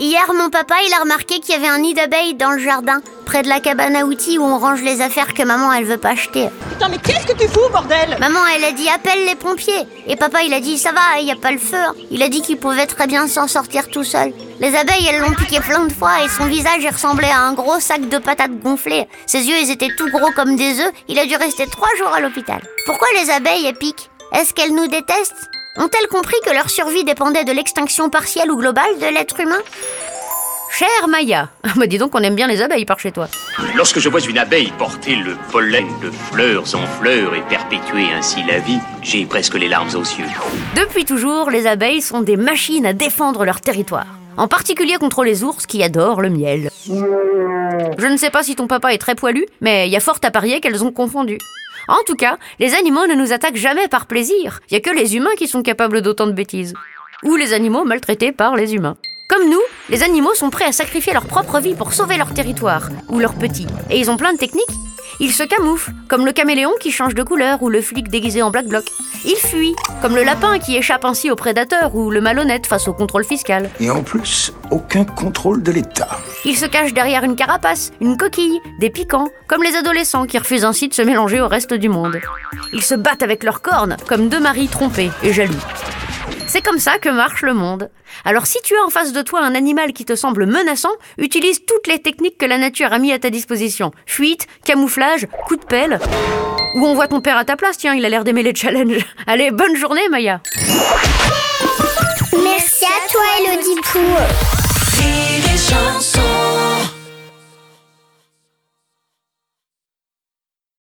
hier mon papa il a remarqué qu'il y avait un nid d'abeilles dans le jardin, près de la cabane à outils où on range les affaires que maman elle veut pas acheter. Putain, mais qu'est-ce que tu fous, bordel? Maman elle a dit appelle les pompiers et papa il a dit ça va, il y a pas le feu. Il a dit qu'il pouvait très bien s'en sortir tout seul. Les abeilles elles l'ont piqué plein de fois et son visage il ressemblait à un gros sac de patates gonflées. Ses yeux ils étaient tout gros comme des œufs. Il a dû rester trois jours à l'hôpital. Pourquoi les abeilles elles piquent? Est-ce qu'elles nous détestent? Ont-elles compris que leur survie dépendait de l'extinction partielle ou globale de l'être humain? Chère Maya, bah dis donc on aime bien les abeilles par chez toi. Lorsque je vois une abeille porter le pollen de fleurs en fleurs et perpétuer ainsi la vie, j'ai presque les larmes aux yeux. Depuis toujours, les abeilles sont des machines à défendre leur territoire. En particulier contre les ours qui adorent le miel. Je ne sais pas si ton papa est très poilu, mais il y a fort à parier qu'elles ont confondu. En tout cas, les animaux ne nous attaquent jamais par plaisir. Il y a que les humains qui sont capables d'autant de bêtises. Ou les animaux maltraités par les humains. Comme nous, les animaux sont prêts à sacrifier leur propre vie pour sauver leur territoire, ou leurs petits. Et ils ont plein de techniques. Ils se camouflent, comme le caméléon qui change de couleur ou le flic déguisé en black bloc. Ils fuient, comme le lapin qui échappe ainsi aux prédateurs ou le malhonnête face au contrôle fiscal. Et en plus, aucun contrôle de l'État. Ils se cachent derrière une carapace, une coquille, des piquants, comme les adolescents qui refusent ainsi de se mélanger au reste du monde. Ils se battent avec leurs cornes, comme deux maris trompés et jaloux. C'est comme ça que marche le monde. Alors si tu as en face de toi un animal qui te semble menaçant, utilise toutes les techniques que la nature a mis à ta disposition. Fuite, camouflage, coup de pelle. Ou on voit ton père à ta place, tiens, il a l'air d'aimer les challenges. Allez, bonne journée Maya Merci à toi, Elodie Pour.